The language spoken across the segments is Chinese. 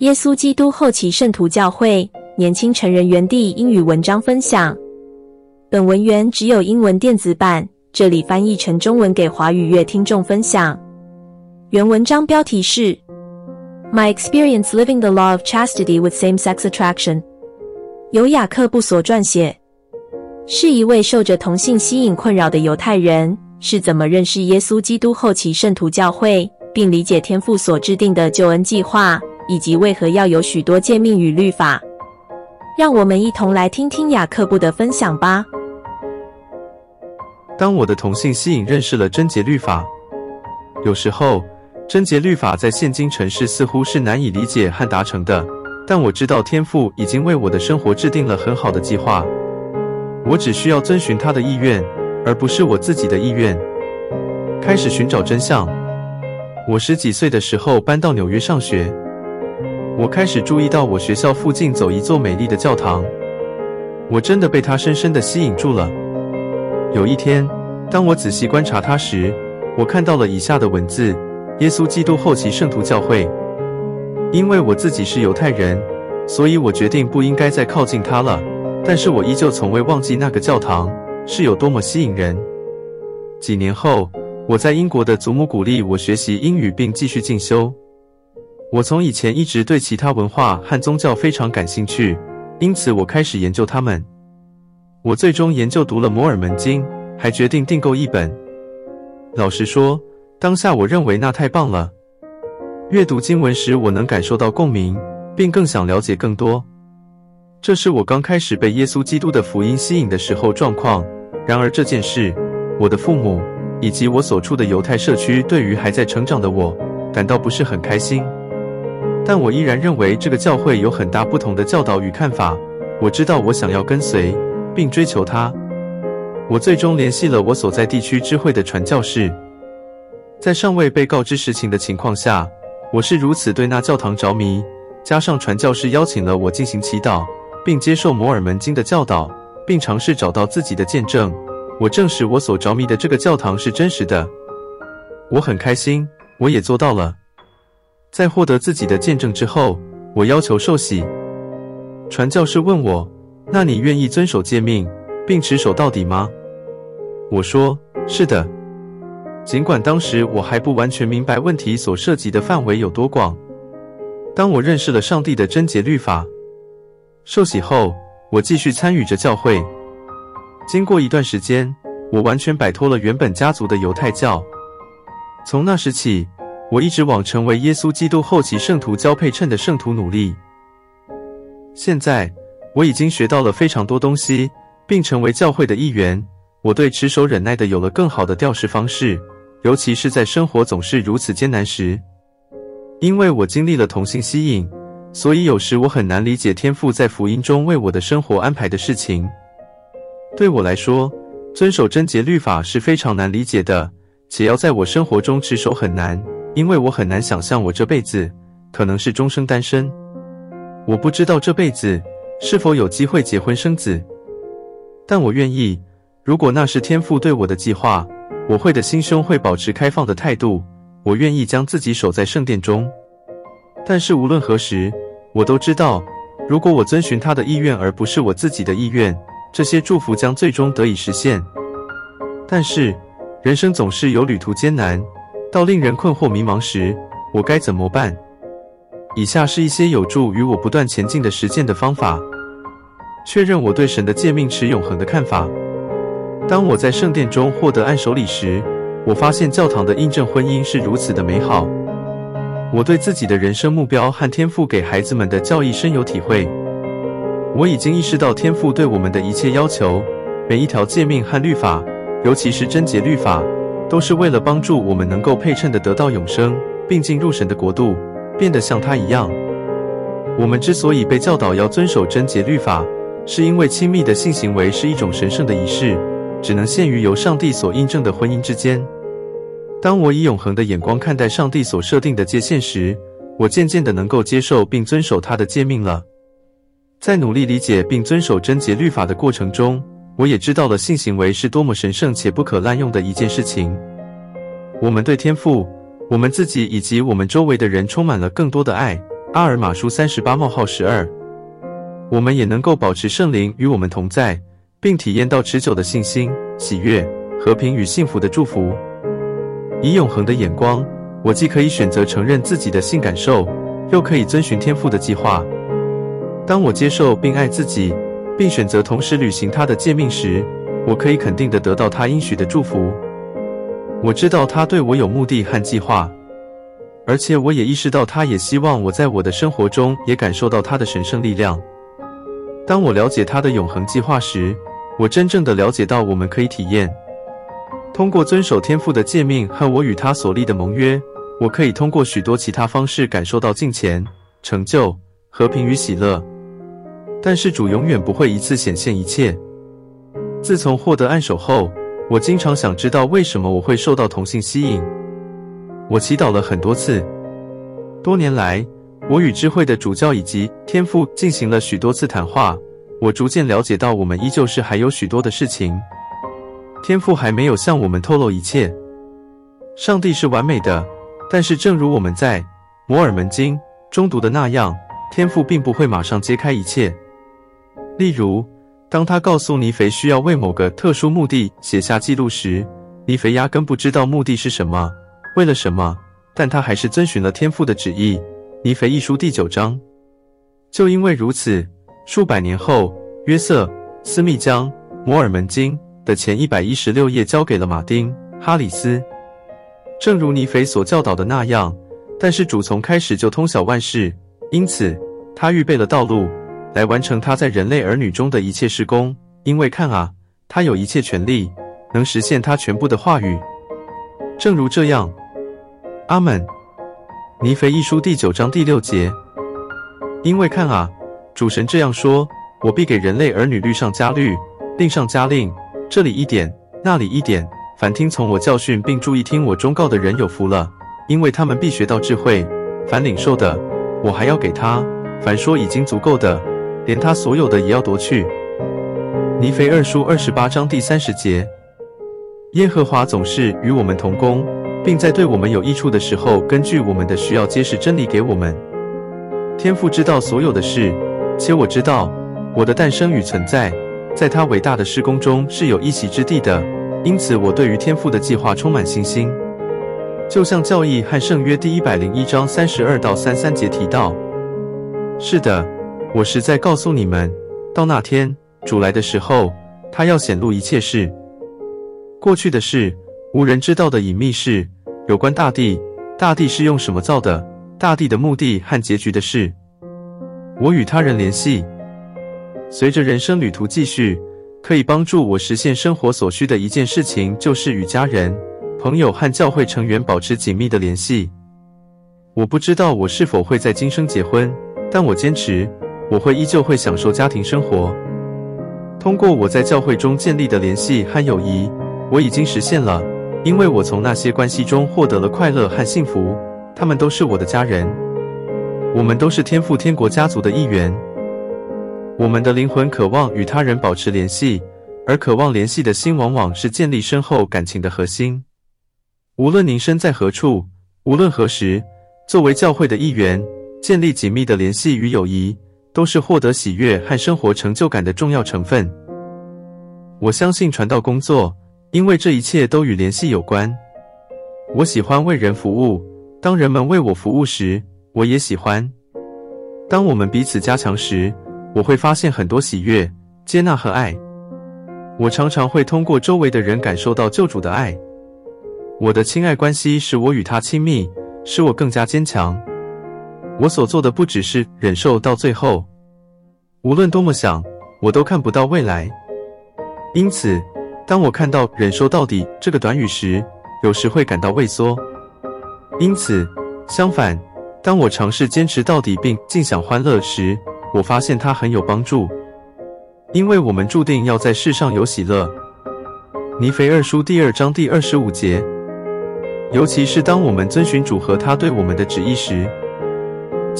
耶稣基督后期圣徒教会年轻成人园地英语文章分享。本文原只有英文电子版，这里翻译成中文给华语乐听众分享。原文章标题是 My Experience Living the Law of Chastity with Same-Sex Attraction，由雅克布所撰写。是一位受着同性吸引困扰的犹太人，是怎么认识耶稣基督后期圣徒教会，并理解天父所制定的救恩计划。以及为何要有许多诫命与律法？让我们一同来听听雅克布的分享吧。当我的同性吸引认识了贞洁律法，有时候贞洁律法在现今城市似乎是难以理解和达成的，但我知道天父已经为我的生活制定了很好的计划，我只需要遵循他的意愿，而不是我自己的意愿。开始寻找真相。我十几岁的时候搬到纽约上学。我开始注意到我学校附近走一座美丽的教堂，我真的被它深深地吸引住了。有一天，当我仔细观察它时，我看到了以下的文字：耶稣基督后期圣徒教会。因为我自己是犹太人，所以我决定不应该再靠近它了。但是我依旧从未忘记那个教堂是有多么吸引人。几年后，我在英国的祖母鼓励我学习英语并继续进修。我从以前一直对其他文化和宗教非常感兴趣，因此我开始研究他们。我最终研究读了摩尔门经，还决定订购一本。老实说，当下我认为那太棒了。阅读经文时，我能感受到共鸣，并更想了解更多。这是我刚开始被耶稣基督的福音吸引的时候状况。然而这件事，我的父母以及我所处的犹太社区对于还在成长的我，感到不是很开心。但我依然认为这个教会有很大不同的教导与看法。我知道我想要跟随并追求它。我最终联系了我所在地区知会的传教士。在尚未被告知实情的情况下，我是如此对那教堂着迷。加上传教士邀请了我进行祈祷，并接受摩尔门经的教导，并尝试找到自己的见证。我证实我所着迷的这个教堂是真实的。我很开心，我也做到了。在获得自己的见证之后，我要求受洗。传教士问我：“那你愿意遵守诫命，并持守到底吗？”我说：“是的。”尽管当时我还不完全明白问题所涉及的范围有多广。当我认识了上帝的贞洁律法，受洗后，我继续参与着教会。经过一段时间，我完全摆脱了原本家族的犹太教。从那时起，我一直往成为耶稣基督后期圣徒交配称的圣徒努力。现在我已经学到了非常多东西，并成为教会的一员。我对持守忍耐的有了更好的调适方式，尤其是在生活总是如此艰难时。因为我经历了同性吸引，所以有时我很难理解天父在福音中为我的生活安排的事情。对我来说，遵守贞洁律法是非常难理解的，且要在我生活中持守很难。因为我很难想象我这辈子可能是终生单身，我不知道这辈子是否有机会结婚生子，但我愿意。如果那是天父对我的计划，我会的心胸会保持开放的态度。我愿意将自己守在圣殿中。但是无论何时，我都知道，如果我遵循他的意愿而不是我自己的意愿，这些祝福将最终得以实现。但是人生总是有旅途艰难。到令人困惑迷茫时，我该怎么办？以下是一些有助于我不断前进的实践的方法。确认我对神的诫命持永恒的看法。当我在圣殿中获得按手礼时，我发现教堂的印证婚姻是如此的美好。我对自己的人生目标和天赋给孩子们的教义深有体会。我已经意识到天赋对我们的一切要求，每一条诫命和律法，尤其是贞洁律法。都是为了帮助我们能够配称的得到永生，并进入神的国度，变得像他一样。我们之所以被教导要遵守贞洁律法，是因为亲密的性行为是一种神圣的仪式，只能限于由上帝所印证的婚姻之间。当我以永恒的眼光看待上帝所设定的界限时，我渐渐的能够接受并遵守他的诫命了。在努力理解并遵守贞洁律法的过程中，我也知道了性行为是多么神圣且不可滥用的一件事情。我们对天赋、我们自己以及我们周围的人充满了更多的爱，阿尔马书三十八冒号十二，我们也能够保持圣灵与我们同在，并体验到持久的信心、喜悦、和平与幸福的祝福。以永恒的眼光，我既可以选择承认自己的性感受，又可以遵循天赋的计划。当我接受并爱自己，并选择同时履行他的诫命时，我可以肯定地得到他应许的祝福。我知道他对我有目的和计划，而且我也意识到他也希望我在我的生活中也感受到他的神圣力量。当我了解他的永恒计划时，我真正的了解到我们可以体验，通过遵守天父的诫命和我与他所立的盟约，我可以通过许多其他方式感受到金钱、成就、和平与喜乐。但是主永远不会一次显现一切。自从获得按手后，我经常想知道为什么我会受到同性吸引。我祈祷了很多次。多年来，我与智慧的主教以及天父进行了许多次谈话。我逐渐了解到，我们依旧是还有许多的事情。天父还没有向我们透露一切。上帝是完美的，但是正如我们在摩尔门经中读的那样，天父并不会马上揭开一切。例如，当他告诉尼腓需要为某个特殊目的写下记录时，尼腓压根不知道目的是什么，为了什么，但他还是遵循了天父的旨意。尼腓一书第九章。就因为如此，数百年后，约瑟·斯密将《摩尔门经》的前一百一十六页交给了马丁·哈里斯。正如尼腓所教导的那样，但是主从开始就通晓万事，因此他预备了道路。来完成他在人类儿女中的一切事工，因为看啊，他有一切权力，能实现他全部的话语。正如这样，阿门。尼腓一书第九章第六节，因为看啊，主神这样说：我必给人类儿女律上加律，令上加令，这里一点，那里一点。凡听从我教训并注意听我忠告的人有福了，因为他们必学到智慧。凡领受的，我还要给他；凡说已经足够的。连他所有的也要夺去。尼腓二书二十八章第三十节，耶和华总是与我们同工，并在对我们有益处的时候，根据我们的需要揭示真理给我们。天父知道所有的事，且我知道我的诞生与存在，在他伟大的施工中是有一席之地的。因此，我对于天父的计划充满信心。就像教义和圣约第一百零一章三十二到三三节提到，是的。我实在告诉你们，到那天主来的时候，他要显露一切事，过去的事，无人知道的隐秘事，有关大地，大地是用什么造的，大地的目的和结局的事。我与他人联系，随着人生旅途继续，可以帮助我实现生活所需的一件事情，就是与家人、朋友和教会成员保持紧密的联系。我不知道我是否会在今生结婚，但我坚持。我会依旧会享受家庭生活。通过我在教会中建立的联系和友谊，我已经实现了，因为我从那些关系中获得了快乐和幸福。他们都是我的家人，我们都是天赋天国家族的一员。我们的灵魂渴望与他人保持联系，而渴望联系的心往往是建立深厚感情的核心。无论您身在何处，无论何时，作为教会的一员，建立紧密的联系与友谊。都是获得喜悦和生活成就感的重要成分。我相信传道工作，因为这一切都与联系有关。我喜欢为人服务，当人们为我服务时，我也喜欢。当我们彼此加强时，我会发现很多喜悦、接纳和爱。我常常会通过周围的人感受到救主的爱。我的亲爱关系使我与他亲密，使我更加坚强。我所做的不只是忍受到最后，无论多么想，我都看不到未来。因此，当我看到“忍受到底”这个短语时，有时会感到畏缩。因此，相反，当我尝试坚持到底并尽享欢乐时，我发现它很有帮助。因为我们注定要在世上有喜乐。尼腓二书第二章第二十五节，尤其是当我们遵循主和他对我们的旨意时。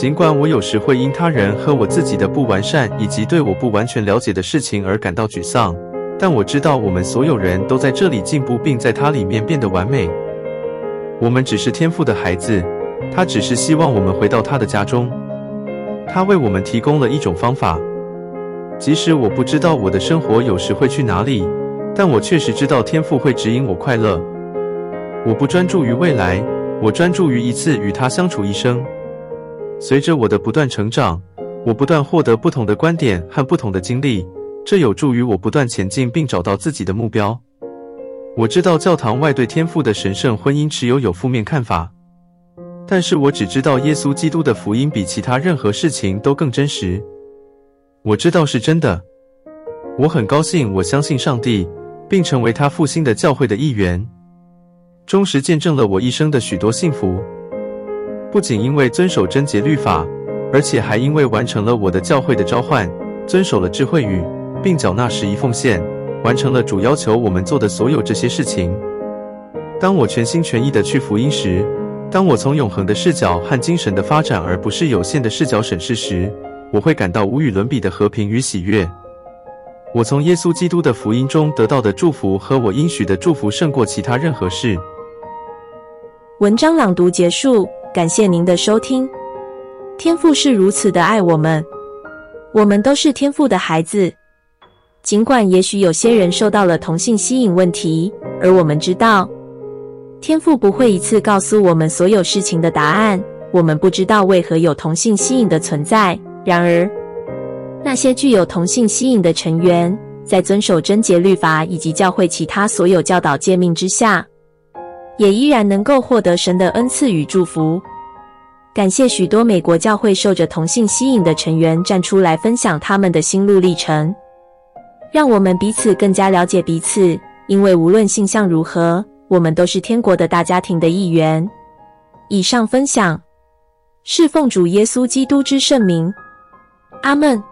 尽管我有时会因他人和我自己的不完善，以及对我不完全了解的事情而感到沮丧，但我知道我们所有人都在这里进步，并在他里面变得完美。我们只是天赋的孩子，他只是希望我们回到他的家中。他为我们提供了一种方法。即使我不知道我的生活有时会去哪里，但我确实知道天赋会指引我快乐。我不专注于未来，我专注于一次与他相处一生。随着我的不断成长，我不断获得不同的观点和不同的经历，这有助于我不断前进并找到自己的目标。我知道教堂外对天父的神圣婚姻持有有负面看法，但是我只知道耶稣基督的福音比其他任何事情都更真实。我知道是真的。我很高兴，我相信上帝，并成为他复兴的教会的一员。忠实见证了我一生的许多幸福，不仅因为遵守贞洁律法，而且还因为完成了我的教会的召唤，遵守了智慧语，并缴纳十一奉献，完成了主要求我们做的所有这些事情。当我全心全意地去福音时，当我从永恒的视角和精神的发展，而不是有限的视角审视时，我会感到无与伦比的和平与喜悦。我从耶稣基督的福音中得到的祝福和我应许的祝福，胜过其他任何事。文章朗读结束，感谢您的收听。天父是如此的爱我们，我们都是天父的孩子。尽管也许有些人受到了同性吸引问题，而我们知道，天父不会一次告诉我们所有事情的答案。我们不知道为何有同性吸引的存在。然而，那些具有同性吸引的成员，在遵守贞洁律法以及教会其他所有教导诫命之下，也依然能够获得神的恩赐与祝福。感谢许多美国教会受着同性吸引的成员站出来分享他们的心路历程，让我们彼此更加了解彼此。因为无论性向如何，我们都是天国的大家庭的一员。以上分享是奉主耶稣基督之圣名，阿门。